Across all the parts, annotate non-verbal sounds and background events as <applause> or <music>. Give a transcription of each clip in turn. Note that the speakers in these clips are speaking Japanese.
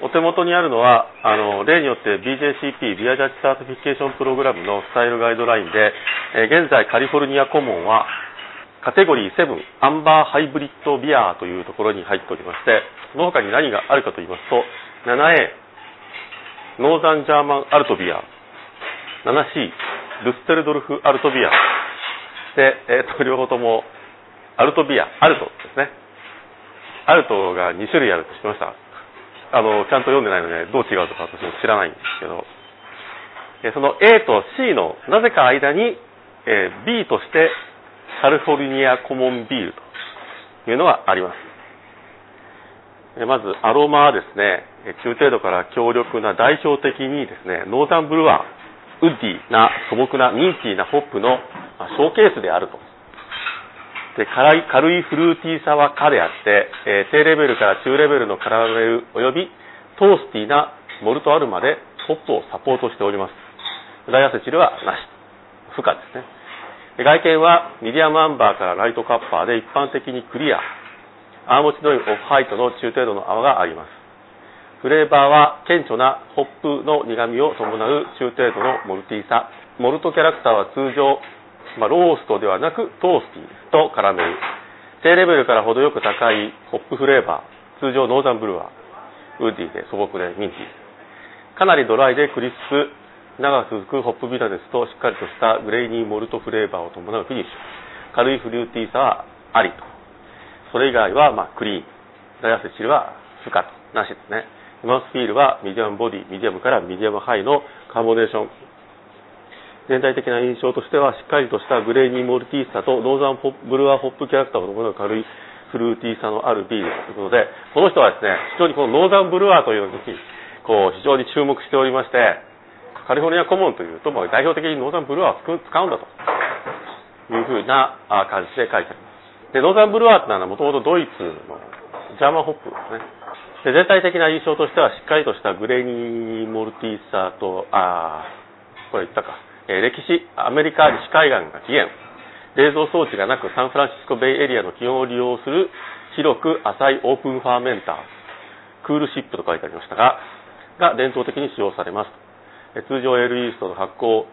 お手元にあるのは、あの、例によって BJCP、 Beer Judge Certification Program のスタイルガイドラインで、えー現在 California Common は、カテゴリー7、 Amber Hybrid Beer というところに入っておりまして、その他に何があるかと言いますと、7A、 Northern German Altbier、7C、 Düsseldorf Altbier、で、えっ、と、両方とも、アルトビア、アルトですね。アルトが2種類あるって知ってましたあの、ちゃんと読んでないので、どう違うとか私も知らないんですけど、その A と C のなぜか間に、え B としてカリフォルニアコモンビールというのがあります。まず、アロマはですね、中程度から強力な代表的にですね、ノーザンブルワー、ウッディな素朴なミンティーなホップのショーケースであると。で軽い軽いフルーティーさは可であって、えー低レベルから中レベルのカラメルおよび toasty なモルトアルマでホップをサポートしております。 diacetyl はなし。不可ですね。外見は medium amber からライトカッパーで一般的にクリア。アーモチのいオフハイトの中程度の泡があります。フレーバーは顕著なホップの苦味を伴う中程度の malty さ。malt character は通常、まあ、ローストではなく toasty とカラメル。低レベルから程よく高い hop flavor。通常 Northern Brewer。ウッディで素朴で minty。かなりドライでクリスプ、長く続くホップビタネスとしっかりとした grainy malt flavor を伴うフィニッシュ。軽いフルーティーさはありと。それ以外は、まあ、クリーン。 diacetyl は不可と。なしですね。mouthfeel は medium body、 medium から medium high の carbonation。全体的な印象としては、しっかりとした grainy malty さと Northern Brewer hop character を伴う軽いフルーティーさのあるビールということで、この人はですね、非常にこの Northern Brewer というのに、こう、非常に注目しておりまして、 California Common というと、まあ代表的に Northern Brewer を使うんだというふうな感じで書いてあります。で、ノーザンブルワーというのはもともとドイツのジャーマンホップですね。で全体的な印象としては、しっかりとしたグレーニーモルティーサーと、あーこれ言ったか、え歴史、アメリカ西海岸が起源、冷蔵装置がなくサンフランシスコベイエリアの気温を利用する広く浅いオープンファーメンター、クールシップと書いてありましたが、が伝統的に使用されます。え通常エールイーストの発酵、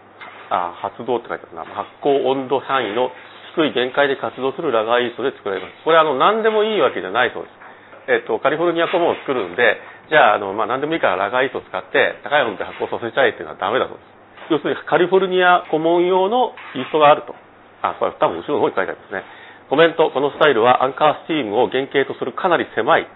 あ発動って書いてあるな、発酵温度範囲の低い限界で活動するラガーイーストで作られます。これあの何でもいいわけじゃないそうです。えっと、カリフォルニアコモンを作るんで、じゃあ、あの、まあ、何でもいいからラガーイーストを使って、高い温度で発酵させちゃえっていうのはダメだそうです。要するに、カリフォルニアコモン用のイーストがあると。あ、これ多分後ろの方に書いてありますね。コメント、このスタイルはアンカースチームを原型とするかなり狭い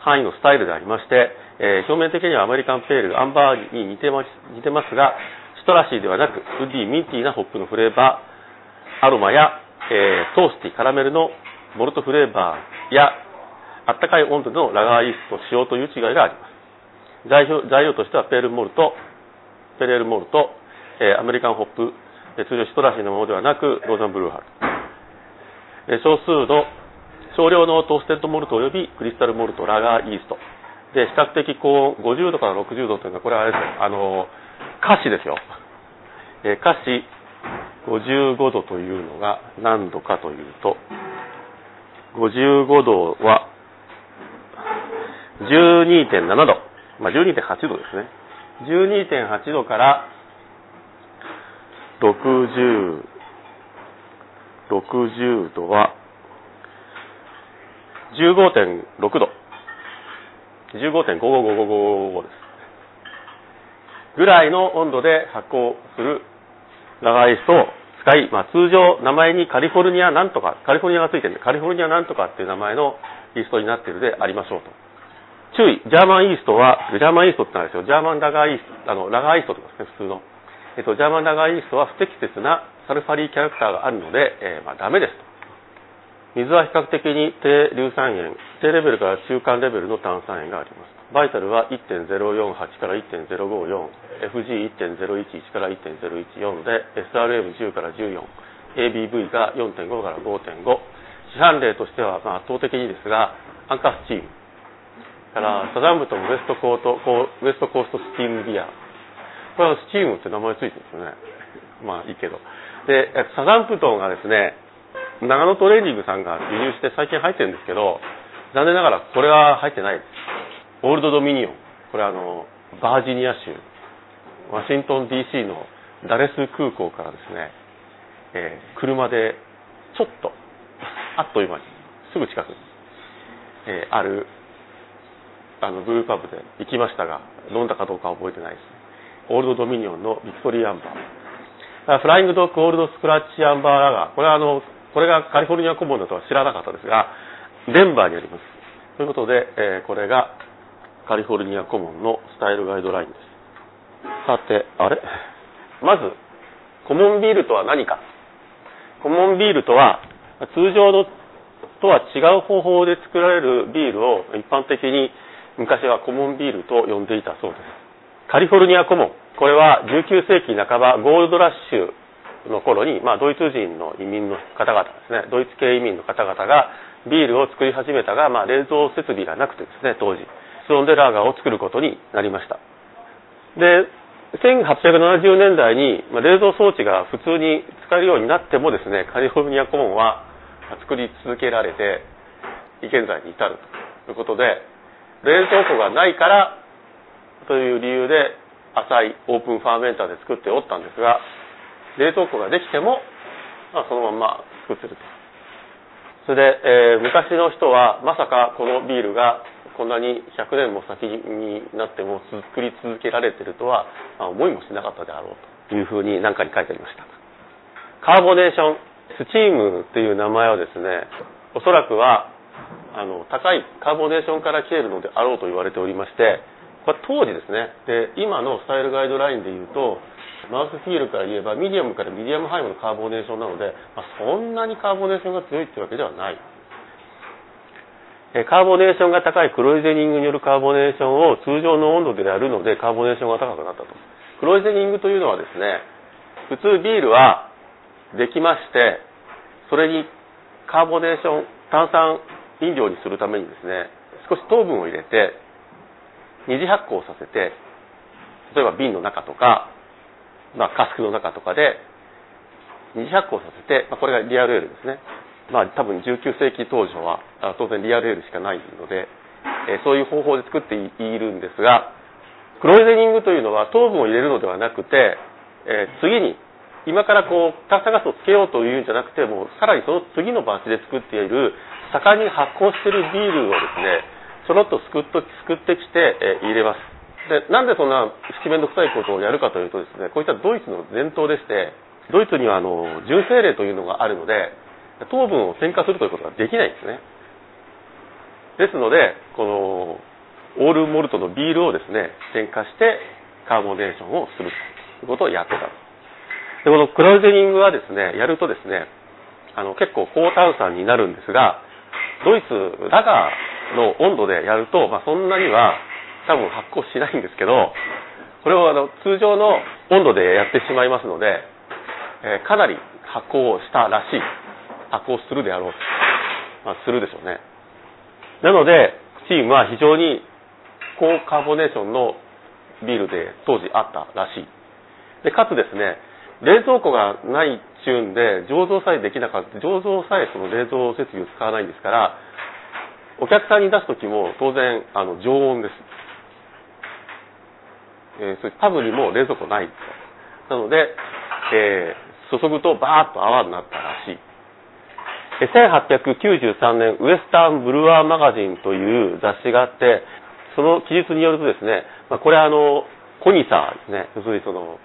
範囲のスタイルでありまして、えー表面的にはアメリカンペール、アンバーに似てます似てますが、citrusy ではなく、ウッディ、 minty なホップのフレーバー、アロマや、えー toasty、カラメルの malt flavor や、あったかい温度の lager yeast 使用という違いがあります。材料材料としては pale malt、pale malt、え American hop、え通常 citrusy のものではなく、 Northern Brewer。え少数の、少量の toasted malt および crystal malt、 lager yeast。で、比較的高温、50度から60度というのは、これはあれですよ、あの、華氏ですよ。えー、華氏55度というのが何度かというと、55度は12.7度、まあ、12.8度ですね。12.8度から60、60度は15.6度。15.55555です。ぐらいの温度で発酵するラガーイーストを使い、まあ、通常名前にカリフォルニアなんとか、カリフォルニアがついてるんで、カリフォルニアなんとかっていう名前のイーストになっているでありましょうと。注意、ジャーマンイーストは、ジャーマンイーストってなんですよ。ジャーマンラガーイースト、あの、ラガーイーストとですね、普通の。えっと、ジャーマンラガーイーストは不適切なサルファリーキャラクターがあるので、えーまあ、ダメですと。水は比較的に低硫酸塩、低レベルから中間レベルの炭酸塩があります。バイタルは1.048から1.054、FG1.011 から1.014で、SRM10 から14、ABV が4.5から5.5。市販例としてはまあ圧倒的にですが、アンカースチーム。から、サザンブトンウエストコート、ウエストコーストスチームビア。これはスチームって名前ついてるんですよね。まあいいけど。で、サザンプトンがですね、長野トレーニングさんが輸入して最近入ってるんですけど、残念ながらこれは入ってないです。オールドドミニオン。これあの、バージニア州、ワシントン DC のダレス空港からですね、えー、車でちょっと、あっという間に、すぐ近くに、えー、ある、あの、ブルーパブで行きましたが、飲んだかどうかは覚えてないです。 Old Dominion の Victory Amber。 Flying Dog Old Scratch Amber Lager。これはあの、これが California Common だとは知らなかったですが、デンバーにあります。ということで、えー、これが California Common のスタイルガイドラインです。さて、あれ？まず、 common beer とは何か？ common beer とは、通常のとは違う方法で作られるビールを一般的に昔はコモンビールと呼んでいたそうです。カリフォルニアコモン。これは19世紀半ばゴールドラッシュの頃に、まあ、ドイツ人の移民の方々ですね、ドイツ系移民の方々がビールを作り始めたが、まあ、冷蔵設備がなくてですね、当時、室温でラーガーを作ることになりました。で、1870年代に、ま、冷蔵装置が普通に使えるようになってもですね、カリフォルニアコモンは作り続けられて、現在に至るということで、冷蔵庫がないからという理由で浅いオープンファーメンターで作っておったんですが、冷蔵庫ができても、まあ、そのまま作ってると。それで、えー、昔の人はまさかこのビールがこんなに100年も先になっても作り続けられてるとは、思いもしなかったであろうというふうに何かに書いてありました。carbonation、steam っていう名前はですね、おそらくは、あの、高い carbonation から来ているのであろうと言われておりまして、これ当時ですね、で、今のスタイルガイドラインで言うと、 mouthfeel から言えばミディアムから medium high の carbonation なので、まあ、そんなに carbonation が強いっていうわけではない。 carbonation が高い kräusening による carbonation を通常の温度でやるので carbonation が高くなったと。クロイゼニングというのはですね、普通ビールはできまして、それにカーボネーション、炭酸飲料にするためにですね、少し糖分を入れて、二次発酵させて、例えば瓶の中とか、まあ、カスクの中とかで、二次発酵させて、まあ、これがリアルエールですね。まあ、多分19世紀当初は当然リアルエールしかないので、えー、そういう方法で作っているんですが、クロイゼニングというのは糖分を入れるのではなくて、えー、次に今からこう炭酸ガスをつけようというんじゃなくてもうさらにその次のバッチで作っている盛んに発酵しているビールをですねちょろっとすくっとすくってきて、え、入れますでなんでそんな七面倒くさいことをやるかというとですねこういったドイツの伝統でしてドイツにはあの純正令というのがあるので糖分を添加するということができないんですね。ですので、このオールモルトのビールをですね、添加してカーボネーションをするということをやってた。で、このクラウゼニングはですね、やるとですね、あの結構高炭酸になるんですが、ドイツラガの温度でやると、まあ、そんなには多分発酵しないんですけど、これをあの通常の温度でやってしまいますので、えー、かなり発酵したらしい発行するであろうと。まあ、するでしょうね。なので、チームは非常に高カーボネーションのビールで当時あったらしい。で、かつですね、冷蔵庫がないっちゅうんで、醸造さえできなかった、醸造さえその冷蔵設備を使わないんですから、お客さんに出すときも当然、あの、常温です。えー、そういうパブにも冷蔵庫ないなので、えー、注ぐとバーッと泡になったらしい。1893年ウエスタンブルワーマガジンという雑誌があって、その記述によるとですね、まあ、これあの、コニサーですね。要するにその、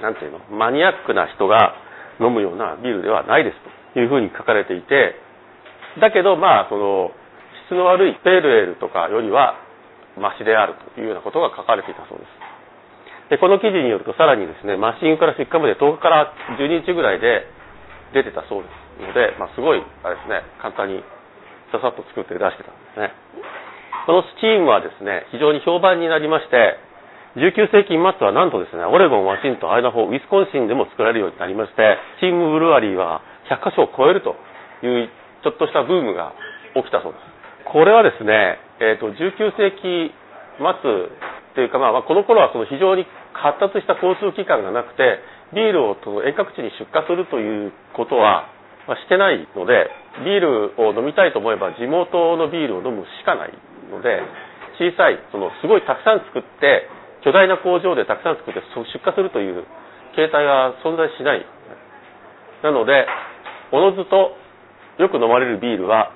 なんていうの、マニアックな人が飲むようなビールではないですというふうに書かれていて、だけどまあその、質の悪いペールエールとかよりはマシであるというようなことが書かれていたそうです。で、この記事によるとさらにですね、マシンから出荷まで10日から12日ぐらいで出てたそうです。ので、まあ、すごい、あれですね、簡単にささっと作って出してたんですね。このスチームはですね、非常に評判になりまして、19世紀末はなんとですね、オレゴン、ワシントン、アイダホ、ウィスコンシンでも作られるようになりまして、チームブルワリーは100カ所を超えるというちょっとしたブームが起きたそうです。これはですね、えっ、ー、と、19世紀末っていうか、まあ、この頃はその非常に発達した交通機関がなくて、ビールをその遠隔地に出荷するということは、ま、してないので、ビールを飲みたいと思えば地元のビールを飲むしかないので、小さい、そのすごいたくさん作って、巨大な工場でたくさん作って出荷するという形態は存在しない。なので、おのずとよく飲まれるビールは、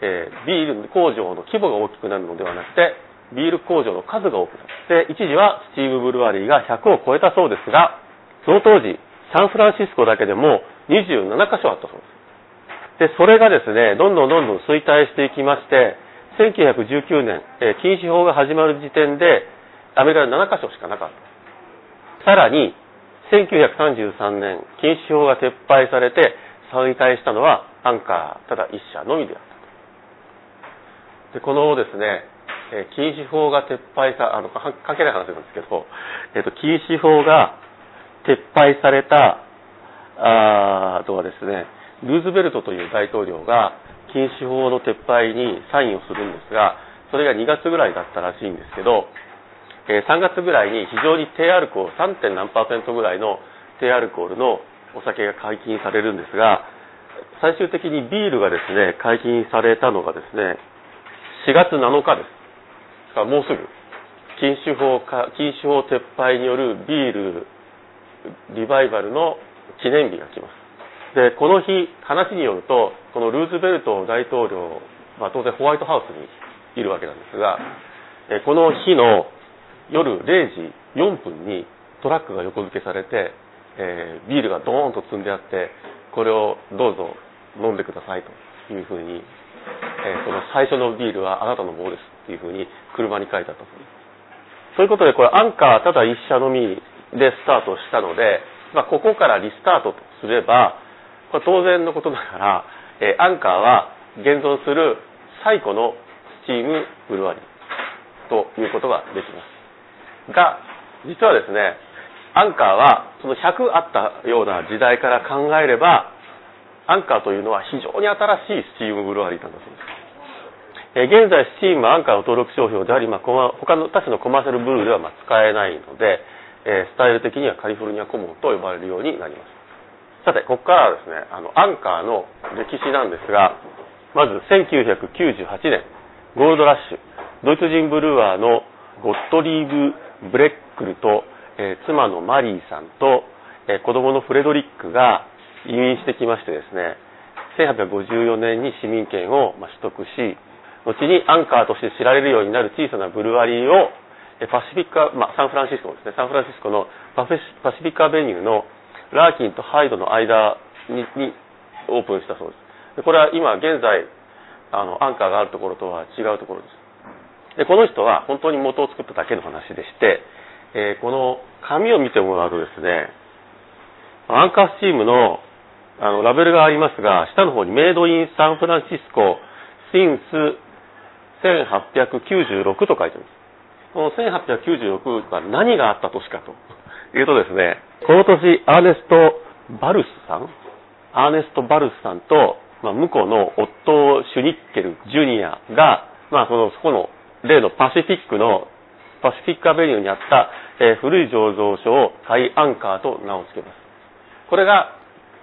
えー、ビール工場の規模が大きくなるのではなくて、ビール工場の数が多くなる。で、一時はスチームブルワリーが100を超えたそうですが、その当時、サンフランシスコだけでも27箇所あったそうです。で、それがですね、どんどんどんどん衰退していきまして、1919年、えー、禁止法が始まる時点で、アメリカで7箇所しかなかった。さらに、1933年、禁止法が撤廃されて、再開したのはアンカー、ただ一社のみであった。で、このですね、え禁止法が撤廃さ、あの、関係ない話なんですけど、えっ、と、禁止法が撤廃された、あとはですね、ルーズベルトという大統領が禁止法の撤廃にサインをするんですが、それが2月ぐらいだったらしいんですけど、え3月ぐらいに非常に低アルコール、3. 何パーセントぐらいの低アルコールのお酒が解禁されるんですが、最終的にビールがですね、解禁されたのがですね、4月7日です。もうすぐ、禁酒法か、禁酒法撤廃によるビールリバイバルの記念日が来ます。で、この日、話によると、このルーズベルト大統領、まあ、当然ホワイトハウスにいるわけなんですが、この日の夜0時4分にトラックが横付けされて、えー、ビールがドーンと積んであって、これをどうぞ飲んでくださいというふうに、えー、その最初のビールはあなたのものですっていうふうに車に書いてあったそうです。そういうことで、これアンカーただ一社のみでスタートしたので、まあ、ここからリスタートとすれば、これ当然のことだから、えー、アンカーは現存する最古の steam brewery ということができます。が、実はですね、アンカーはその100あったような時代から考えれば、アンカーというのは非常に新しい steam brewery なんだそうです。え現在、 Steam はアンカーの登録商標であり、まあ、他の他種の commercial brewer ではま使えないので、えスタイル的にはカリフォルニアコモンと呼ばれるようになります。さて、ここからはですね、あの、アンカーの歴史なんですが、まず1998年、ゴールドラッシュ、ドイツ人ブルワーのゴットリーブ・ブレックルとえー、妻のマリーさんと、えー、子供のフレドリックが移民してきましてですね、1854年に市民権を、ま、取得し、後にアンカーとして知られるようになる小さなブルワリーを、パシフィックまあ、サンフランシスコですね、サンフランシスコのパフパシフィックアベニューのラーキンとハイドの間ににオープンしたそうです。でこれは今現在、あの、アンカーがあるところとは違うところです。で、この人は本当に元を作っただけの話でして、えー、この紙を見てもらうとですね、アンカースチームのあのラベルがありますが、下の方にメイドインサンフランシスコ、シンス1896と書いてます。この1896は何があった年かというとですね、この年、アーネスト・バルスさんアーネスト・バルスさんと、まあ、向こうのオットー・シュニッケル・ジュニアが、まあ、その、そこの例のパシフィックのパシフィックアベニューにあった、えー、古い醸造所をハイアンカーと名を付けます。これが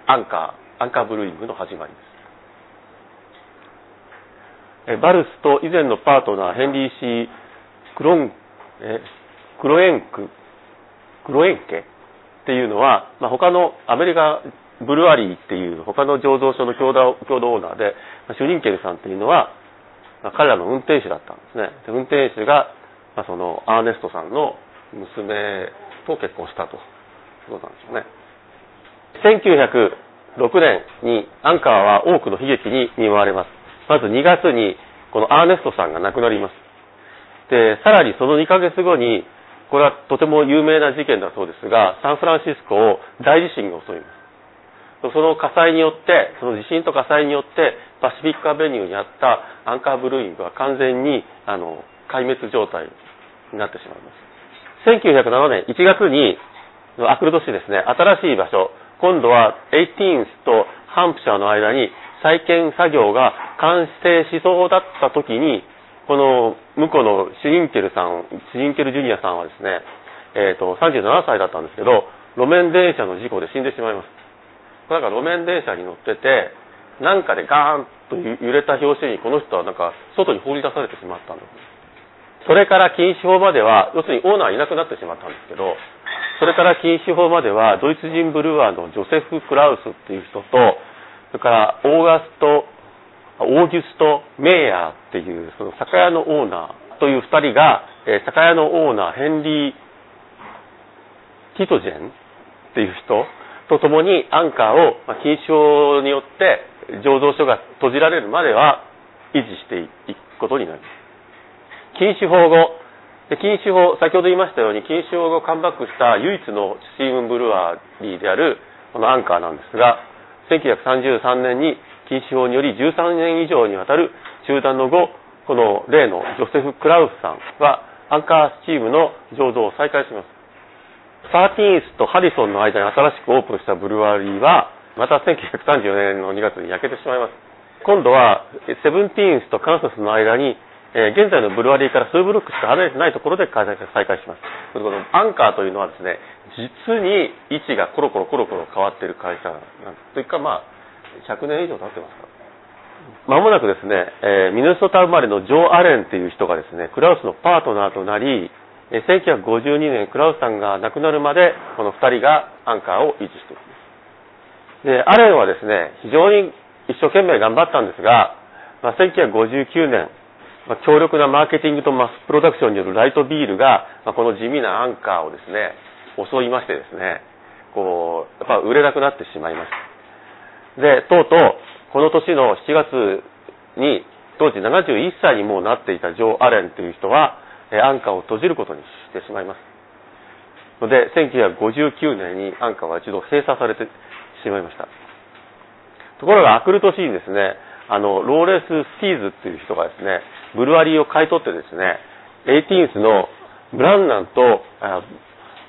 アンカー、アンカーブルーイングの始まりです。えバルスと以前のパートナー、ヘンリー・シー・クロン、えクロエンク、クロエンケっていうのは、まあ、他のアメリカブルワリーっていう他の醸造所の共同共同オーナーで、まあ、シュリンケルさんっていうのは、ま、彼らの運転手だったんですね。で運転手がまあ、そのアーネストさんの娘と結婚したということなんですよね。1906年にアンカーは多くの悲劇に見舞われます。まず2月にこのアーネストさんが亡くなります。で、さらにその2ヶ月後に、これはとても有名な事件だそうですが、サンフランシスコを大地震が襲います。その火災によって、その地震と火災によって、パシフィックアベニューにあったアンカーブルーイングは完全に、あの、壊滅状態になってしまいます。1907年1月に、アクルド市ですね、新しい場所、今度は 18th とハンプシャーの間に再建作業が完成しそうだった時に、この向こうのシュリンケルさん、シュリンケルジュニアさんはですね、えっ、ー、と、37歳だったんですけど、路面電車の事故で死んでしまいます。なんか路面電車に乗ってて、なんかでガーンと揺れた拍子にこの人はなんか外に放り出されてしまったんです。それから禁止法までは、要するにオーナーいなくなってしまったんですけど、それから禁止法までは、ドイツ人ブルワーのジョセフ・クラウスっていう人と、それからオーガスト、オーギュスト・メイヤーっていう、その酒屋のオーナーという二人が、え酒屋のオーナー、ヘンリー・ティトジェンっていう人と共にアンカーを、まあ、禁止法によって醸造所が閉じられるまでは維持していくことになります。禁止法後、で禁止法、先ほど言いましたように、禁止法後カムバックした唯一のスティーブン・ブルワリーであるこのアンカーなんですが、1933年に禁止法により13年以上にわたる中断の後、この例のジョセフ・クラウスさんはアンカースチームの醸造を再開します。サーティーンスとハリソンの間に新しくオープンしたブルワリーは、また1934年の2月に焼けてしまいます。今度は、セブンティーンスとカンサスの間に、えー現在のブルワリーから数ブロックしか離れてないところで開催再開します。このアンカーというのはですね、実に位置がコロコロコロコロ変わっている会社なんというか、まあ、100年以上経ってますから。まもなくですね、えーミネソタ生まれのジョー・アレンっていう人がですね、クラウスのパートナーとなり、1952年クラウスさんが亡くなるまで、この2人がアンカーを維持しています。で、アレンはですね、非常に一生懸命頑張ったんですが、まあ、1959年、まあ、強力なマーケティングとマスプロダクションによるライトビールが、まあ、この地味なアンカーをですね、襲いましてですね、こう、やっぱ売れなくなってしまいました。で、とうとう、この年の7月に、当時71歳にもうなっていたジョー・アレンという人は、えーアンカーを閉じることにしてしまいます。ので、1959年にアンカーは一度閉鎖されてしまいました。ところが、明くる年にですね、あの、ローレス・スティーズっていう人がですね、 brewery を買い取ってですね、エイティーンスのブランナンとあ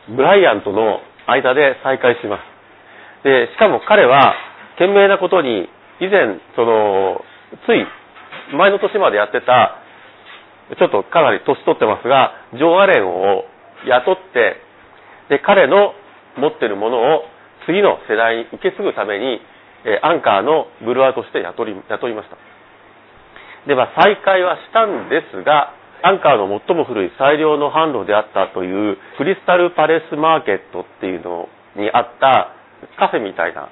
ブライアントの間で再会します。で、しかも彼は、賢明なことに、以前、その、つい、前の年までやってた、ちょっとかなり年取ってますが、ジョー・アレンを雇って、で、彼の持ってるものを次の世代に受け継ぐために、えアンカーのブルワーとして雇い雇いました。で、まあ、再開はしたんですが、アンカーの最も古い最良の販路であったという、クリスタルパレスマーケットっていうのにあったカフェみたいな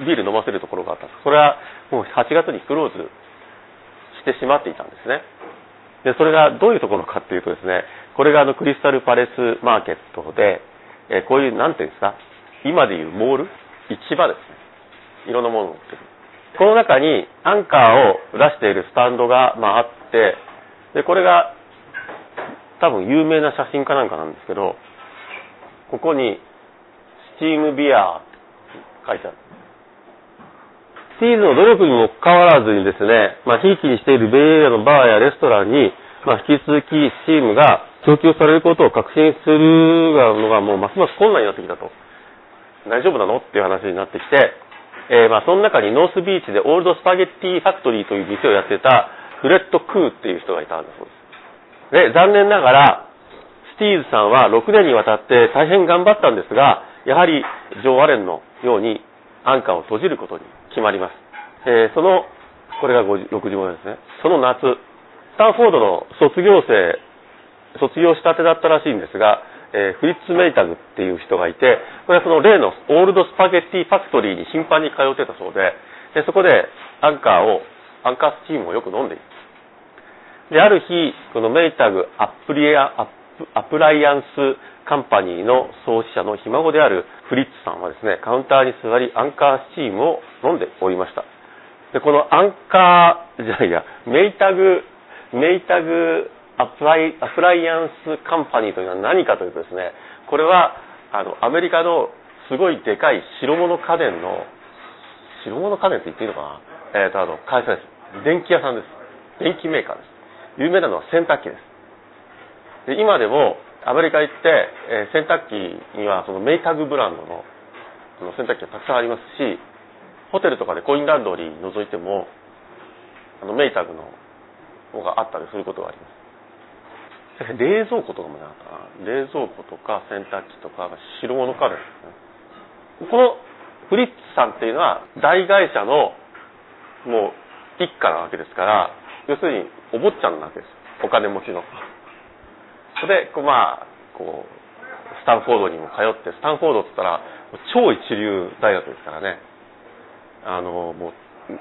ビール飲ませるところがあったんです。それはもう8月にクローズしてしまっていたんですね。で、それがどういうところかっていうとですね、これがあのクリスタルパレスマーケットで、えこういう、なんていうんですか、今でいうモール市場ですね。いろんなものを売ってる。この中にアンカーを出しているスタンドが、まあ、あって、で、これが多分有名な写真かなんかなんですけど、ここにスチームビアって書いてある。スティーズの努力にもかかわらずにですね、まあ、ひいきにしているベイエリアのバーやレストランに、まあ、引き続き Steam が供給されることを確信するのがもうますます困難になってきたと。大丈夫なの？っていう話になってきて、えーまあ、その中にノースビーチで Old Spaghetti Factory という店をやってたフレッド・クーっていう人がいたんだそうです。で、残念ながら、スティーズさんは6年にわたって大変頑張ったんですが、やはりジョー・アレンのようにアンカーを閉じることに決まります。えーその、これが60問ですね。その夏、スタンフォードの卒業生、卒業したてだったらしいんですが、えーフリッツ・メイタグっていう人がいて、これはその例のオールドスパゲッティファクトリーに頻繁に通ってたそうで、でそこでアンカーを、アンカースチームをよく飲んでいる。で、ある日、このメイタグアプリアアプアプライアンスカンパニーの創始者のひ孫であるフリッツさんはですね、カウンターに座りアンカースチームを飲んでおりました。で、このアンカー、じゃないや、メイタグ、メイタグアプライアプライアンスカンパニーというのは何かというとですね、これは、あの、アメリカのすごいでかい白物家電の、白物家電って言っていいのかな？えっ、と、あの、会社です。電気屋さんです。電気メーカーです。有名なのは洗濯機です。で今でもアメリカ行って、えー洗濯機にはそのメイタグブランドのの洗濯機がたくさんありますし、ホテルとかでコインランドリー覗いても、あのメイタグの方があったりすることがあります。<laughs> 冷蔵庫とかもなんか。冷蔵庫とか洗濯機とか白物家電ですね。このフリッツさんっていうのは大会社のもう一家なわけですから、要するにお坊ちゃんなわけです。お金持ちの。それで、こうまあ、こう、スタンフォードにも通って、スタンフォードって言ったら、超一流大学ですからね。あの、も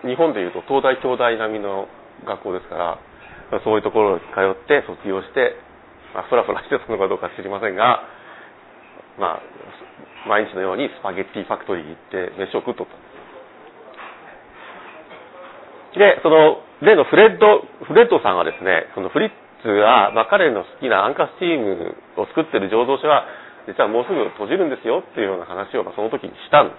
う、日本でいうと東大京大並みの学校ですから、そういうところに通って卒業して、まあ、ふらふらしてたのかどうか知りませんが、まあ、毎日のようにスパゲッティファクトリー行って飯を食っとったで。その、例のフレッド、フレッドさんはですね、そのフリッツが、まあ、彼の好きなアンカスチームを作ってる醸造所は、実はもうすぐ閉じるんですよっていうような話を、まあ、その時にしたんで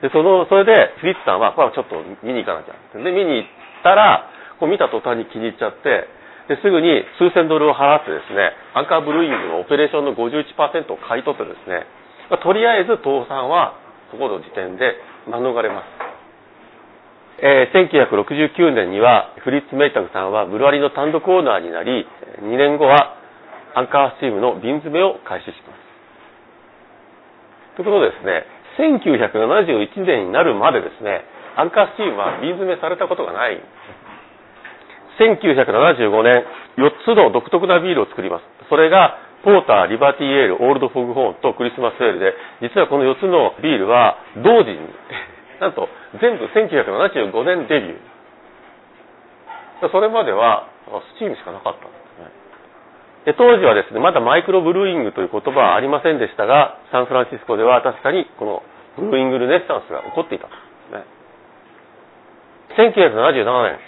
す。で、その、それで、フリッツさんは、これはちょっと見に行かなきゃ。で、見に行ったら、こう見た途端に気に入っちゃって、ですぐに数千ドルを払ってですね、アンカーブルーイングのオペレーションの51%を買い取ってですね、ま、とりあえず倒産はそこの時点で免れます。えー、1969年にはフリッツ・メイタグさんはブルワリの単独オーナーになり、2年後はアンカースチームの瓶詰めを開始します。ということでですね、1971年になるまでですね、アンカースチームは瓶詰めされたことがないんです。1975年、4つの独特なビールを作ります。それが、ポーター、リバティエール、オールドフォグホーンとクリスマスエールで、実はこの4つのビールは同時に、<laughs> なんと全部1975年デビュー。それまではスチームしかなかったんですね。当時はですね、まだマイクロブルーイングという言葉はありませんでしたが、サンフランシスコでは確かにこのブルーイングルネッサンスが起こっていたんですね。1977年、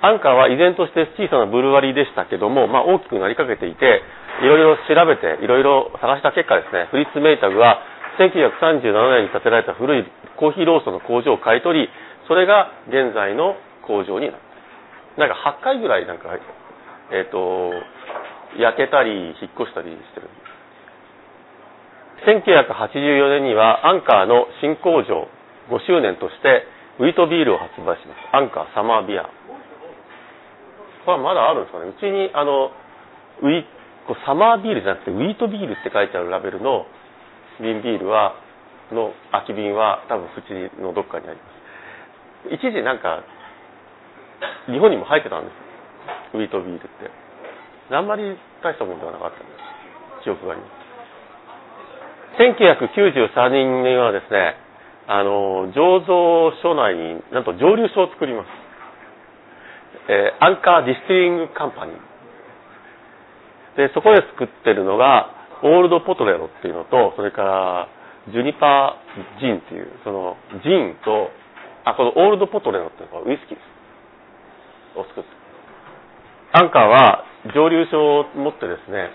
アンカーは依然として小さなブルワリーでしたけども、まあ、大きくなりかけていて、いろいろ調べて、いろいろ探した結果ですね、フリッツ・メイタグは1937年に建てられた古いコーヒーローストの工場を買い取り、それが現在の工場になった。なんか8回ぐらいなんか、えっ、ー、と、焼けたり、引っ越したりしてる。1984年にはアンカーの新工場5周年としてウィートビールを発売します。アンカーサマービア。これはまだあるんですかね。うちに、あの、ウィこうサマービールじゃなくて、ウィートビールって書いてあるラベルの瓶ビールは、の空き瓶は多分うちのどっかにあります。一時なんか、日本にも入ってたんです。ウィートビールって。あんまり大したものではなかった。記憶があります。1993年にはですね、あの、醸造所内になんと蒸留所を作ります。えー、 Anchor Distilling Company。で、そこで作ってるのが、 Old Potrero っていうのと、それから、 Junipero Gin っていう、その、ジンと、あ、この Old Potrero っていうのはウイスキーです。を作ってアンカーは蒸留所を持ってですね、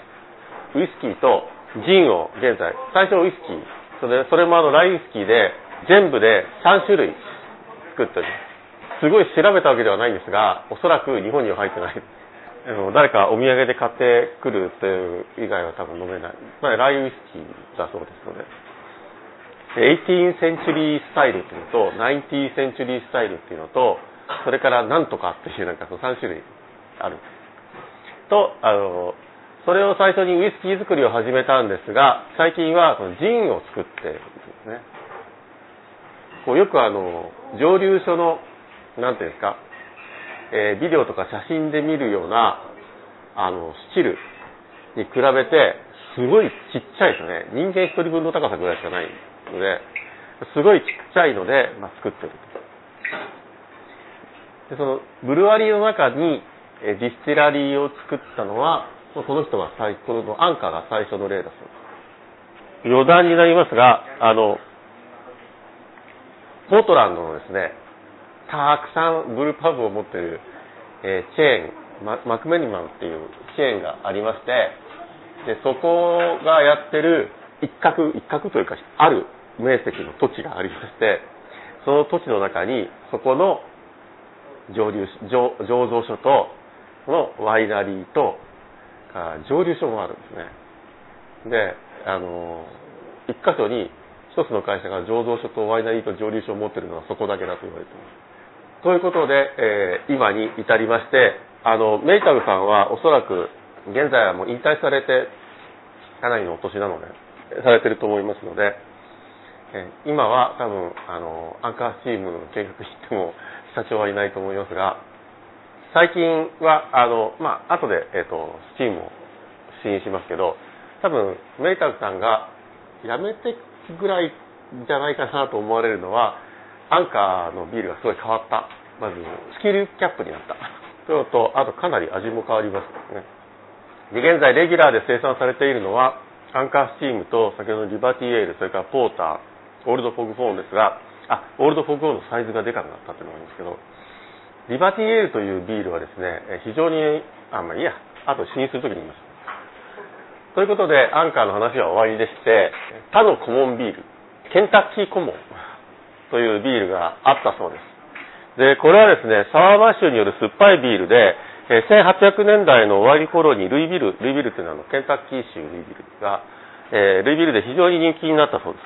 ウイスキーとジンを現在、最初ウイスキー、それそれもあのライウイスキーで全部で3種類作ってる。すすごい調べたわけではないんですが、おそらく日本には入ってない。誰かお土産で買ってくるっていう以外は多分飲めない。まあ、ライウイスキーだそうですので。18センチュリースタイルっていうのと、90センチュリースタイルっていうのと、それからなんとかっていうなんかその3種類ある。と、あの、それを最初にウイスキー作りを始めたんですが、最近はそのジンを作ってるんですね。こうよくあの、蒸留所のなんていうんですか、えー、ビデオとか写真で見るような、あの、スチルに比べて、すごいちっちゃいですよね。人間一人分の高さぐらいしかないので、すごいちっちゃいので、まあ、作ってるで、その、 brewery の中に、え distillery を作ったのは、この人が最、このアンカーが最初の例だそうです。余談になりますが、あの、ポートランドのですね、たくさん brewpub を持ってる、えー、チェーンマ、 McMenamins っていうチェーンがありまして、で、そこがやってる一角、一角というか、ある面積の土地がありまして、その土地の中に、そこの蒸留醸造所と、そのワイナリーと、蒸留所もあるんですね。で、あの、一箇所に一つの会社が醸造所とワイナリーと蒸留所を持ってるのはそこだけだと言われてます。ということで、えー、今に至りまして、あの、メイタグさんはおそらく現在はもう引退されて、かなりのお年なので、されてると思いますので、えー、今は多分、あの、アンカーチームの見学に行っても社長はいないと思いますが、最近は、あの、まあ、後で、えっ、ー、と、スチームを試飲しますけど、多分、メイタルさんがやめてぐらいじゃないかなと思われるのは、アンカーのビールがすごい変わった。まず、スキルキャップになった。というと、あとかなり味も変わりますね。で、現在レギュラーで生産されているのは、アンカースチームと先ほどのリバティエール、それからポーター、オールドフォグフォーンですが、あ、オールドフォグフォーンのサイズがでかくなったというのがあるんですけど、リバティエールというビールはですね、非常に、あ、まあいいや、あと試飲するときに言います。ということで、アンカーの話は終わりでして、他のコモンビール、Kentucky Common というビールがあったそうです。で、これはですね、 sour mash による酸っぱいビールで、1800年代の終わり頃にルイビル、ルイビルというのはあのケンタッキー州ルイビルが、え、ルイビルで非常に人気になったそうです。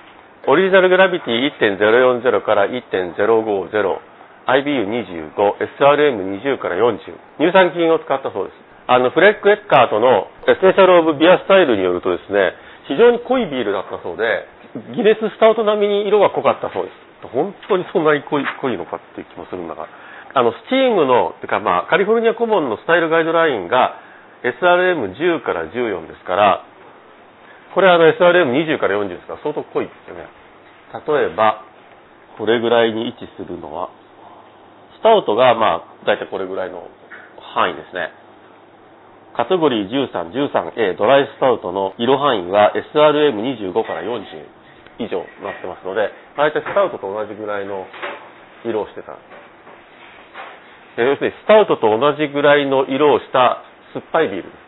original gravity 1.040から1.050、IBU25、SRM20 から40、乳酸菌を使ったそうです。あの、フレッド・エックハートの Essentials of Beer Style によるとですね、非常に濃いビールだったそうで、ギネススタウト並みに色が濃かったそうです。本当にそんなに濃い濃いのかっていう気もするんだが。あの、スチームの、てかまあ、カリフォルニアコモンのスタイルガイドラインが SRM10 から14ですから、これあの SRM20 から40ですから相当濃いですよね。例えば、これぐらいに位置するのは、スタウトがまあ、だいたいこれぐらいの範囲ですね。カテゴリー13、13A ドライスタウトの色範囲は SRM25 から40以上なってますので、大体スタウトと同じぐらいの色をしてた。要するにスタウトと同じぐらいの色をした酸っぱいビールです。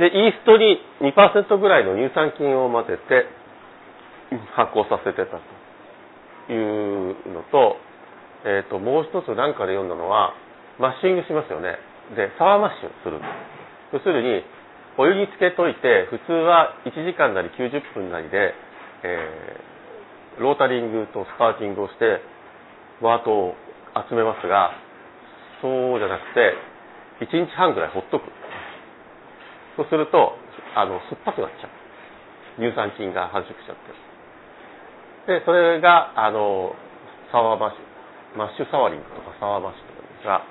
で、イーストに2%ぐらいの乳酸菌を混ぜて発酵させてたというのと、えっ、ー、と、もう一つなんかで読んだのは、マッシングしますよね。で、 sour mash する。要するに、お湯につけといて、普通は1時間なり90分なりで、えー、 lautering と sparging をして、 wort を集めますが、そうじゃなくて、1日半ぐらいほっとく。そうすると、あの、酸っぱくなっちゃう。乳酸菌が繁殖しちゃって。で、それが、あの、sour mash、mash souring とか sour mash とかですが、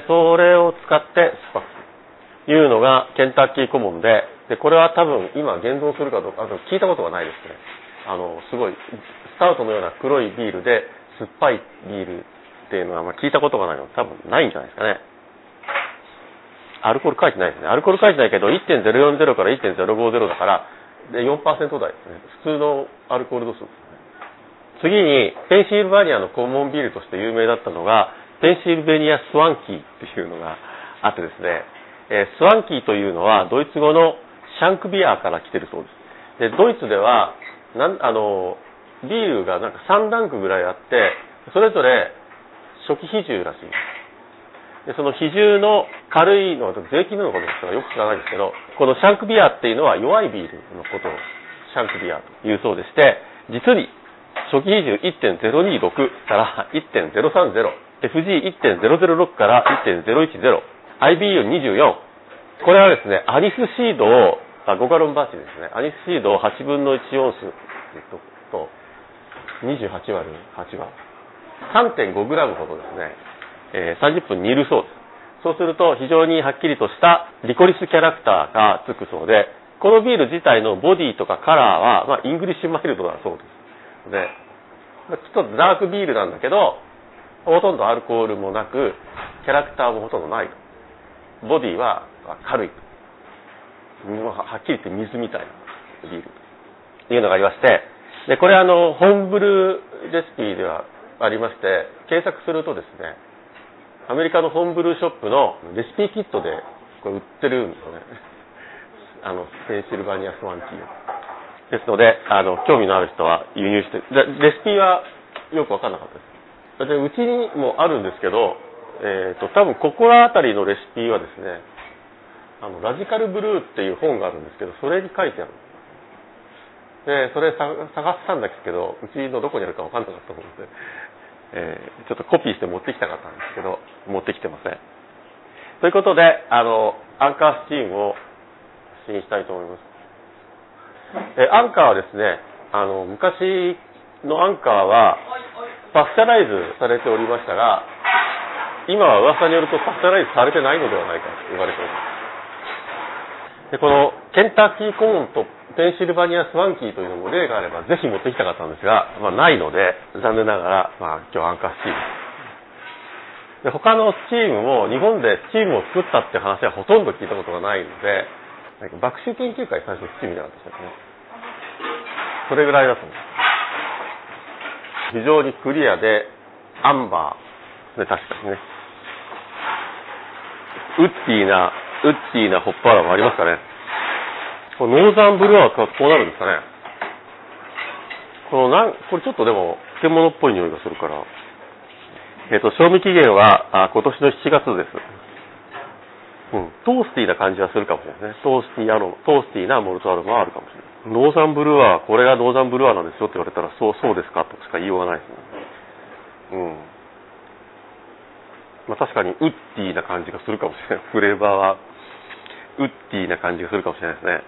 で、それを使って酸っぱくする。いうのが Kentucky Common で、で、これは多分今現存するかどうか、あと聞いたことがないですね。あの、すごい、スタウトのような黒いビールで酸っぱいビールっていうのはま聞いたことがないの多分ないんじゃないですかね。アルコール書いてないですね。アルコール書いてないけど、1.040から1.050だから、で4%台ですね。普通のアルコール度数ですね。次に、ペンシルバニアのコモンビールとして有名だったのが、ペンシルベニアスワンキーっていうのがあってですね、え、スワンキーというのはドイツ語のシャンクビアから来てるそうです。で、ドイツでは、なんあの、ビールがなんか3ランクぐらいあって、それぞれ初期比重らしい。で、その比重の軽いのは税金なのかどうかよく知らないんですけど、このシャンクビアっていうのは弱いビールのことをシャンクビアというそうでして、実に初期比重1.026から1.030、FG1.006 から1.010、IBU24。これはですね、アニスシードを、あ5ガロンバーチですね、アニスシードを8分の1オンスと、28割る8割。3.5グラムほどですね、えー、30分煮るそうです。そうすると非常にはっきりとしたリコリスキャラクターがつくそうで、このビール自体のボディとかカラーは、まあ、 English mild だそうです。で、ちょっとダークビールなんだけど、ほとんどアルコールもなく、キャラクターもほとんどないと。ボディは軽い。はっきり言って水みたいなビールというのがありまして、で、これあの、 homebrew recipe ではありまして、検索するとですね、アメリカの homebrew shop の recipe kit でこれ売ってるんですよね。<laughs> あの、ペンシルバニアスワンティーですので、あの、興味のある人は輸入して、レシピはよくわかんなかったです。で、うちにもあるんですけど、えっ、ー、と、多分ここら辺りのレシピはですね、あの、ラジカルブルーっていう本があるんですけど、それに書いてある。で、それ探したんだけど、うちのどこにあるかわかんなかったもんで、えー、ちょっとコピーして持ってきたかったんですけど、持ってきてません。ということで、あの、アンカースチームを試飲したいと思います。えアンカーはですね、あの、昔のアンカーは、パスチャライズされておりましたが、今は噂によるとパスチャライズされてないのではないかと言われております。で、このケンタッキーコーンとペンシルバニアスワンキーというのも例があればぜひ持ってきたかったんですが、まあ、ないので、残念ながら、まあ、今日アンカースチーム。で、他のチームも日本でチームを作ったって話はほとんど聞いたことがないので、なんか爆臭研究会最初チームじゃなかったですね。それぐらいだと思う。非常にクリアで、アンバー、ね、確かにね。ウッディーな、ウッディーなホッパーラもありますかね。このノーザンブルワーはこうなるんですかね。このなん、これちょっとでも、漬物っぽい匂いがするから。えっ、と、賞味期限はあ今年の7月です。うん。 toasty な感じはするかもしれないですね。 toasty aro toasty な malt aroma はあるかもしれない。ノーザンブルワーは、これが Northern Brewer なんですよって言われたら、そう、そうですかとしか言いようがないですね。うん。まあ確かにウッディーな感じがするかもしれない。フレーバーは、ウッディーな感じがするかもしれないですね。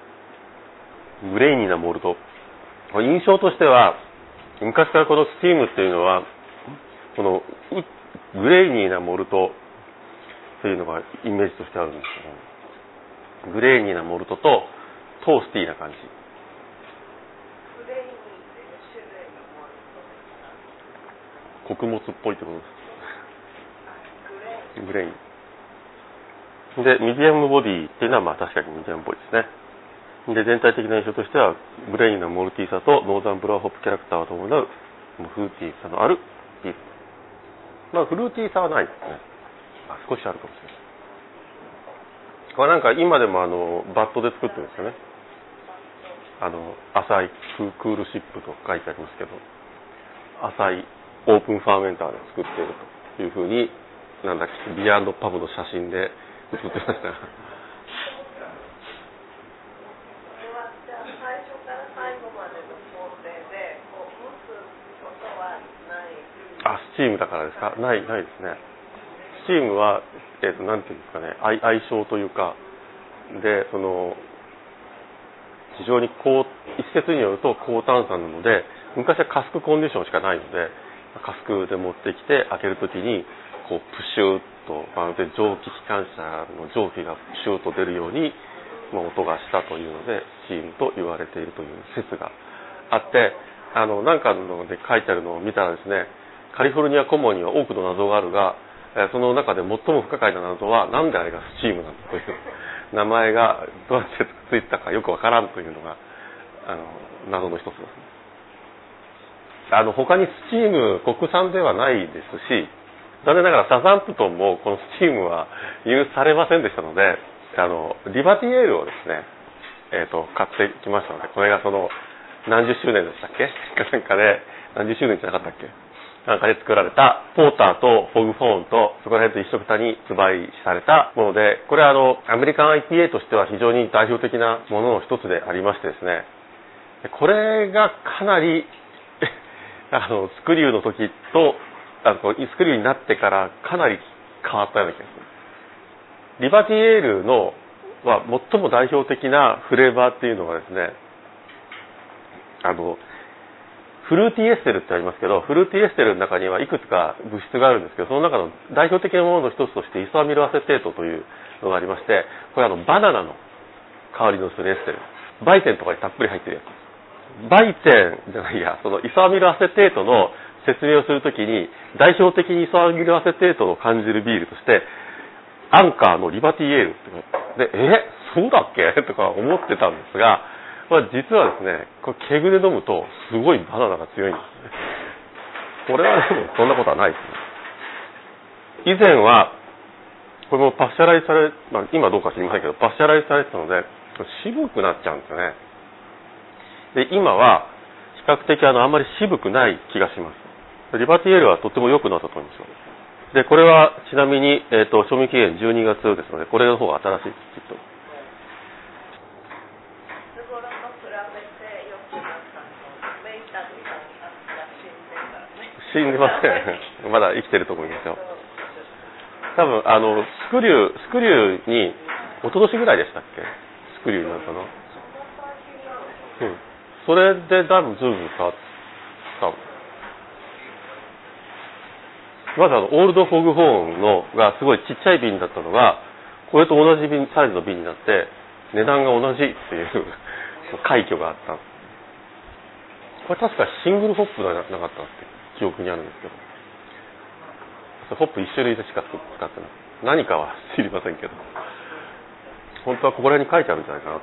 grainy な malt。印象としては、昔からこの steam っていうのは、この grainy な malt というのがイメージとしてあるんですけど、 grainy な malt と toasty な感じ。穀物っぽいってことです。 grain。で、 medium body っていうのはまあ確かにミディアムっぽいですね。で、全体的な印象としては、 grain の malty さと Northern Brewer hop character と伴うフルーティーさのあるビール。まあ、フルーティーさはないですね。あ少しあるかもしれない。これなんか今でもあの、 vat で作ってるんですよね。あの、浅い coolship と書いてありますけど、浅い open fermenter で作っているというふうに、なんだっけ、ビアアンドパブの写真で写ってました。あ、スチームだからですか？ない、ないですね。スチームは、えっ、ー、と、なんていうんですかね、相相性というか、で、その、非常に高、一説によると高炭酸なので、昔はカスクコンディションしかないので、カスクで持ってきて開けるときに、こう、プシューと、まるで蒸気機関車の蒸気がプシューッと出るように、まあ、音がしたというので、スチームと言われているという説があって、あの、なんかので書いてあるのを見たらですね、カリフォルニア顧問には多くの謎があるが、その中で最も不可解な謎は、なんであれがスチームなんだという、名前がどうやってついたかよくわからんというのが、あの、謎の一つですね。あの、他にスチーム、国産ではないですし、残念ながらサザンプトンもこのスチームは輸入されませんでしたので、あの、リバティエールをですね、えっ、ー、と、買ってきましたので、これがその、何十周年でしたっけ？<laughs> なんかで、何十周年じゃなかったっけ？なんかで作られたポーターとフォグフォーンとそこら辺と一緒くたに発売されたもので、これはあの、アメリカン IPA としては非常に代表的なものの一つでありましてですね、これがかなり <laughs> あの、スクリューの時と、あのスクリューになってからかなり変わったような気がする。リバティエールのは最も代表的なフレーバーっていうのがですね、あの、フルーティーエステルってありますけど、フルーティーエステルの中にはいくつか物質があるんですけど、その中の代表的なものの一つとしてイソアミルアセテートというのがありまして、これあのバナナの香りのするエステル。ヴァイツェンとかにたっぷり入ってるやつ。ヴァイツェンじゃないや、その isoamyl acetate の説明をするときに、代表的に isoamyl acetate を感じるビールとして、アンカーの Liberty Ale ってで、え、そうだっけ？<laughs> とか思ってたんですが、まあ、実はですね、これ、 keg で飲むと、すごいバナナが強いんですね。これはでも、そんなことはないですね。以前は、これもパッシャライズされ、まあ、今どうか知りませんけど、パッシャライズされてたので、渋くなっちゃうんですよね。で、今は、比較的あの、あんまり渋くない気がします。リバティエールはとても良くなったと思いますよ。で、これはちなみに、えっ、ー、と、賞味期限12月ですので、これの方が新しいきっと。死んでません。<laughs> まだ生きてると思いますよ。多分、あの、スクリュー、スクリューに、一昨年ぐらいでしたっけ？スクリューになったの。うん。それでだいぶずいぶん変わった。まずあの、オールドフォグホーンのがすごいちっちゃい瓶だったのが、これと同じ瓶、サイズの瓶になって、値段が同じっていう快挙があった。これ確かシングルホップではなかったって記憶にあるんですけど。ホップ1種類でしか使ってない何かは知りませんけど。本当はここら辺に書いてあるんじゃないかなと。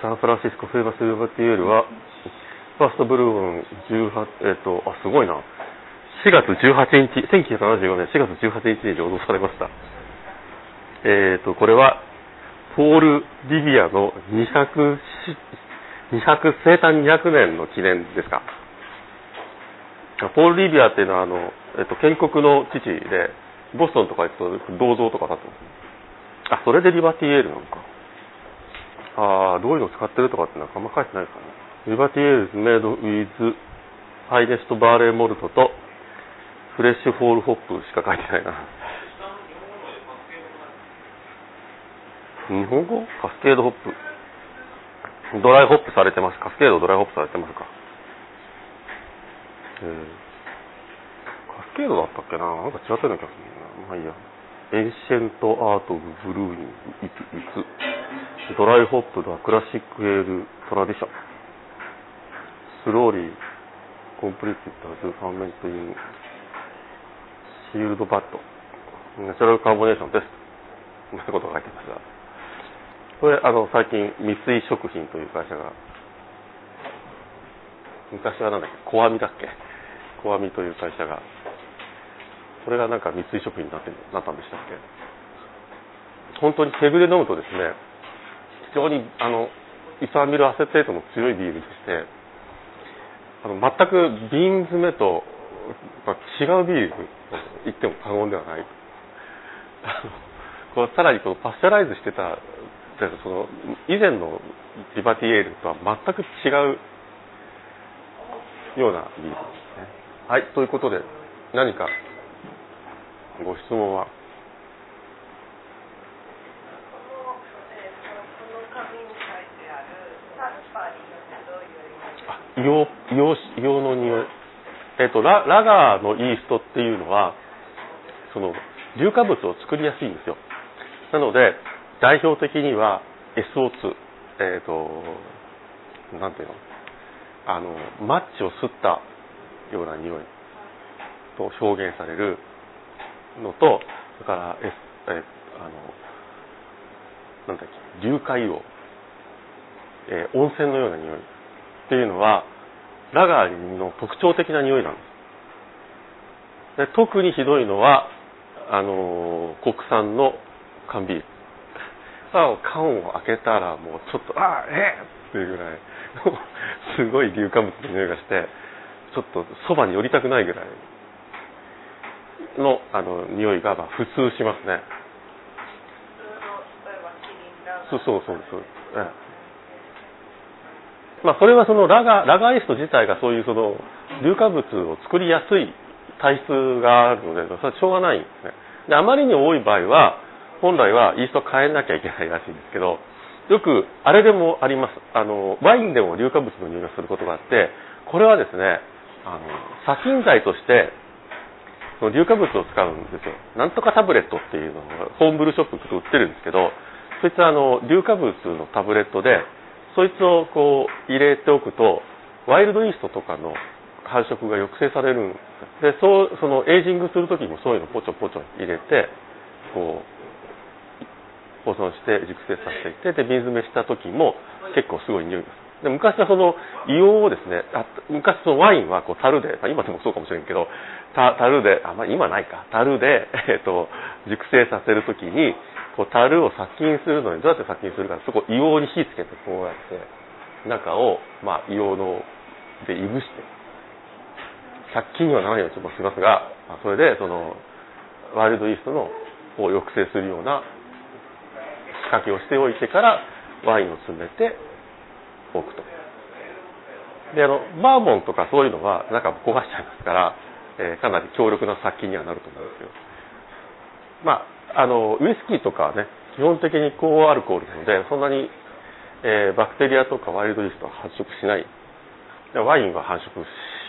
サンフランシスコ・フェーバス・ユーバティエールはファーストブルーム18えっ、とあすごいな。4月18日1975年4月18日に労働されました。えっ、とこれはポール・リビアの200 200生誕200年の記念ですか。ポール・リビアっていうのはあの、えっと、建国の父でボストンとか行くと銅像とか立ってますあそれでリバティエールなのか。ああどういうの使ってるとかってなんかあんま書いてないかなリバティエールズメイドウィズハイネストバーレーモルトとフレッシュフォールホップしか書いてないな。日本語？カスケードホップ。ドライホップされてます。カスケードドライホップされてますか。えー、カスケードだったっけな？なんか違ってるような気がするな。まあいいや。エンシェントアートブブルーインイツドライホップだクラシックエールトラディション。スローリーコンプリートズファーメントイン。シールドバット。ナチュラルカーボネーションですそんなことが書いてますがこれあの最近三井食品という会社が昔はなんだっけ小網だっけ？小網という会社がこれがなんか三井食品になってなったんでしたっけ？本当に手ぐで飲むとですね非常にあのイサミルアセテートの強いビールでしてあの全く瓶詰めと違うビールと言っても過言ではない。こうさらにこのパスチャライズしてたその以前のリバティエールとは全く違うようなビールですね。はい、ということで何かご質問は？硫黄硫黄硫黄の匂い。えっ、とララガーのイーストっていうのはその硫化物を作りやすいんですよ。なので代表的には SO2 えっ、となんていうの？あのマッチを吸ったような匂いと表現されるのとそれから、ええあのなんだっけ？硫化硫黄、えー、温泉のような匂いっていうのはラガーの特徴的な匂いなんですで特にひどいのはあの国産の缶ビール。缶を開けたらもうちょっとああええっていうぐらい <laughs> すごい硫化物の匂いがしてちょっとそばに寄りたくないぐらいのあの匂いがまあ普通しますね。そうそうそうそう、ええまあ、それはそのラガラガーイスト自体がそういうその硫化物を作りやすい体質があるのでそれはしょうがないんですね。であまりに多い場合は本来はイースト変えなきゃいけないらしいんですけどよくあれでもあります。あのワインでも硫化物の匂いがすることがあってこれはですねあの殺菌剤としてその硫化物を使うんですよ。なんとかタブレットっていうのがホームブルーショップと売ってるんですけどそいつはあの硫化物のタブレットでそいつをこう入れておくとワイルドイーストとかの繁殖が抑制されるんです。でそうそのエイジングする時もそういうのポチョポチョ入れてこう保存して熟成させていってで瓶詰めした時も結構すごい匂いですで昔はその硫黄をですねあ昔そのワインはこう樽で、ま、今でもそうかもしれんけど樽であ、まあ、今ないか。樽で、えーと熟成させる時にこう樽を殺菌するのにどうやって殺菌するかそこ硫黄に火つけてこうやって中を、まあ、硫黄のでいぶして殺菌にはならないようにちょっとしますがそれでそのワイルドイーストのを抑制するような仕掛けをしておいてからワインを詰めておくと。であのバーボンとかそういうのは中焦がしちゃいますから、えー、かなり強力な殺菌にはなると思うんですけどまああのウイスキーとかはね基本的に高アルコールなのでそんなに、えー、バクテリアとかワイルドイーストは繁殖しない。ワインは繁殖し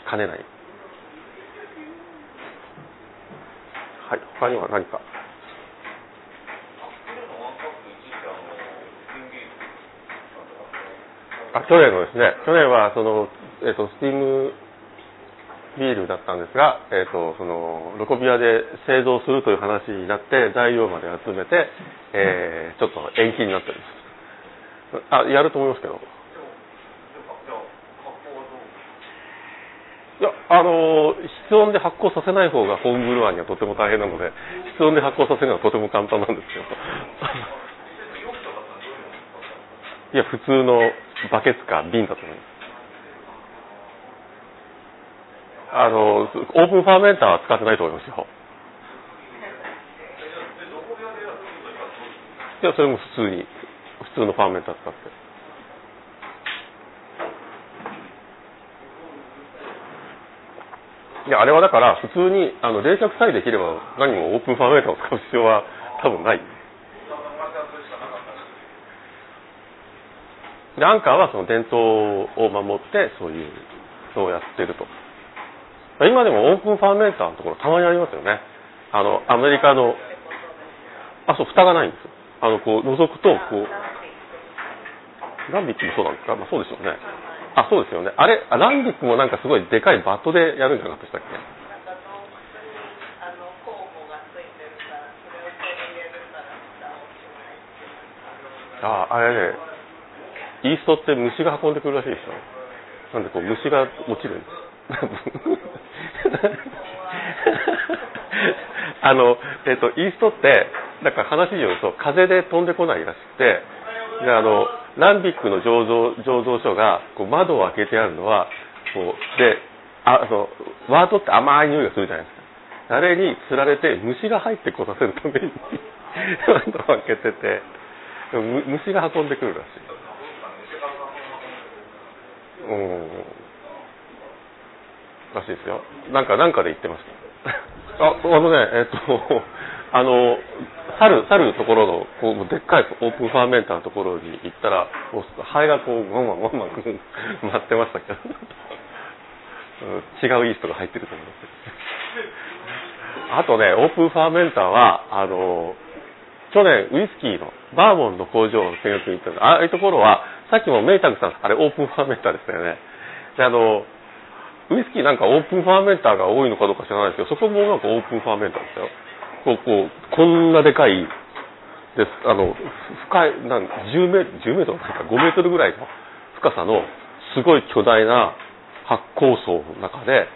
かねない。はい他には何か？あ去年のですね、去年はその、えっ、と、スティームビールだったんですが、えっ、と、その、ロコビアで製造するという話になって、材料まで集めて、えーちょっと延期になっております。あ、やると思いますけど。いや、あの室温で発酵させない方がホームブルワーにはとても大変なので、室温で発酵させるのはとても簡単なんですよ。いや、普通のバケツか瓶だと思います。あの、オープンファーメンターは使ってないと思いますよ。いや、それも普通に、普通のファーメンター使って。いや、あれはだから、普通に、あの、冷却さえできれば、何もオープンファーメーターを使う必要は多分ない。で、アンカーはその伝統を守って、そういうのをやってると。今でもオープンファーメーターのところたまにありますよね。あの、アメリカの、あ、そう、蓋がないんですよ。あの、こう、覗くと、こう、ランビックもそうなんですか？まあそうですよね。あ、そうですよね。あれ、ランビックもなんかすごいでかいバットでやるんじゃなかったでしたっけ？ああ、あれね、イーストって虫が運んでくるらしいですよ。なんでこう虫が落ちるんです。あの、えっ、と、イーストって、なんか話によると風で飛んでこないらしくて、で、あの、ランビックの醸造、醸造所が、こう窓を開けてあるのは、こう、で、あ、の、ワートって甘い匂いがするじゃないですか。あれに釣られて虫が入ってこさせるために、窓を開けてて、虫が運んでくるらしい。うん。らしいですよ。なんか、なんかで言ってました。あ、あのね、えっと、<laughs> あの、去る、去るところの、こう、でっかい open fermenter のところに行ったら、もう、ハエがこう、ワンワンワンワン待ってましたけど、<laughs> 違う yeast が入ってると思います。あとね、オープンファーメンターは、あの、去年ウイスキーのバーボンの工場を見学に行ったんですああいうところは、さっきもメイタグさん、あれオープンファーメンターでしたよね。で、あの、ウイスキーなんかオープンファーメンターが多いのかどうか知らないですけど、そこもなんかオープンファーメンターですよ。こう、こう、こんなでかい、です。あの、深い、なん10メートル、10メートルなんか5メートルぐらいの深さの、すごい巨大な発酵層の中で、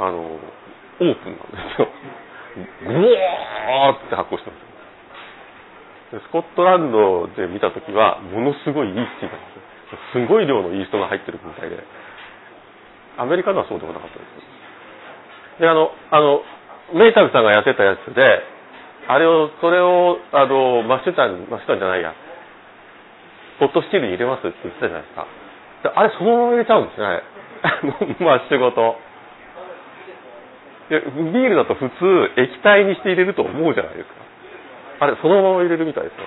あの、オープンなんですよ。ぐわーって発酵してます。でスコットランドで見たときは、ものすごいいいスティーなんですよ。すごい量のイーストが入ってるみたいで。アメリカのはそうでもなかったです。で、あの、あの、メイタルさんがやってたやつで、あれを、それを、あの、マッシュタン、マッシュタンじゃないや、ポットスチールに入れますって言ってたじゃないですか。であれ、そのまま入れちゃうんですね。<laughs> マッシュごと。でビールだと普通、液体にして入れると思うじゃないですか。あれ、そのまま入れるみたいですよ。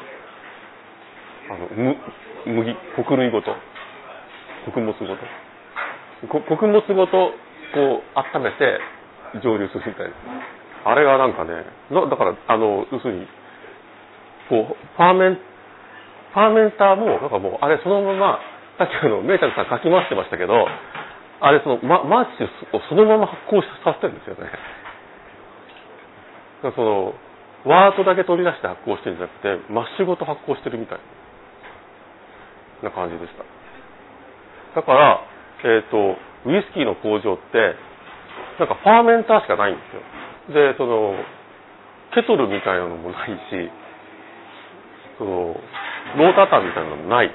あの、む、麦、穀類ごと。穀物ごと。穀物ごと、こう、温めて、蒸留するみたいです。あれがなんかね、だから、あの、要するに、こう、 fermen、fermenter も、なんかもう、あれそのまま、さっきあの、メータルさんかき回してましたけど、あれその、ま、 mash をそのまま発酵させてるんですよね。その、 wort だけ取り出して発酵してるんじゃなくて、 mash ごと発酵してるみたいな感じでした。だから、えっ、と、ウイスキーの工場って、なんか fermenter しかないんですよ。で、その、ケトルみたいなのもないし、その、ロータタンみたいなのもない。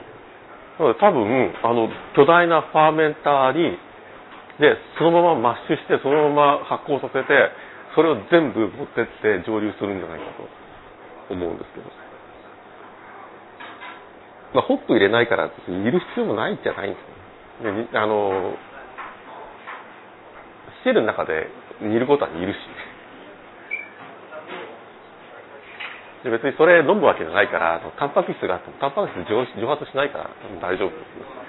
なので多分、あの、巨大なファーメンターに、で、そのままマッシュして、そのまま発酵させて、それを全部持ってって蒸留するんじゃないかと思うんですけど。まあ、ホップ入れないから、煮る必要もないんじゃないんですよね。であの、シェルの中で煮ることは煮るし。で別にそれ飲むわけじゃないから、タンパク質があっても、タンパク質蒸蒸発しないから大丈夫です。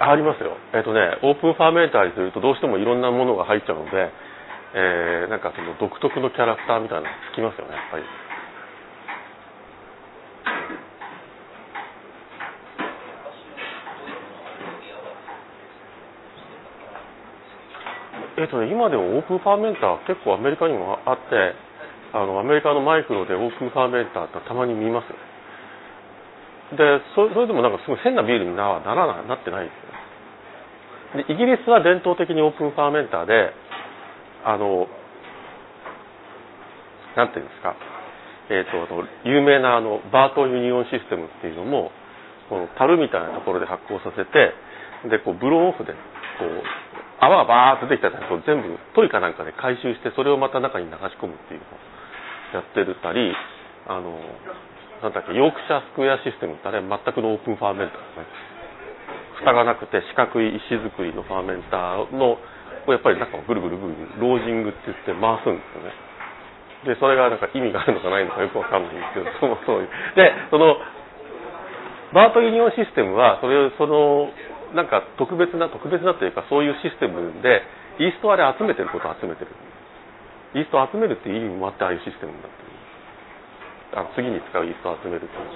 あありますよ。えっ、とね、オープンファーメンターにするとどうしてもいろんなものが入っちゃうので、えーなんかその独特のキャラクターみたいなのつきますよねやっぱり。えっとね、今でもオープンファーメンター結構アメリカにもあってあのアメリカのマイクロでオープンファーメンターってたまに見ますよでそそれでもなんかすごい変なビールになならななってないですよね。でイギリスは伝統的にオープンファーメンターであのなんていうんですか。えー、と有名なあのバートンユニオンシステムっていうのもこの樽みたいなところで発酵させてでこうブローオフでこう泡がバーッと出てきたらこう全部トリかなんかで回収してそれをまた中に流し込むっていうのをやってるたりあのなんだっけヨークシャースクエアシステムってあれ全くのオープンファーメンターですね。蓋がなくて四角い石造りのファーメンターのやっぱり中をぐるぐるぐるぐるロージングって言って回すんですよね。でそれがなんか意味があるのかないのかよくわかんないんですけどそのそういうでそのバートユニオンシステムはそれそのなんか特別な特別なというかそういうシステムでイーストあれ集めてることを集めてる。イースト集めるっていう意味もあってああいうシステムになってる。あの次に使うイーストを集めるっていう。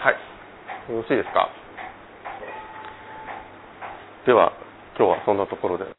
はい。よろしいですか？では今日はそんなところで。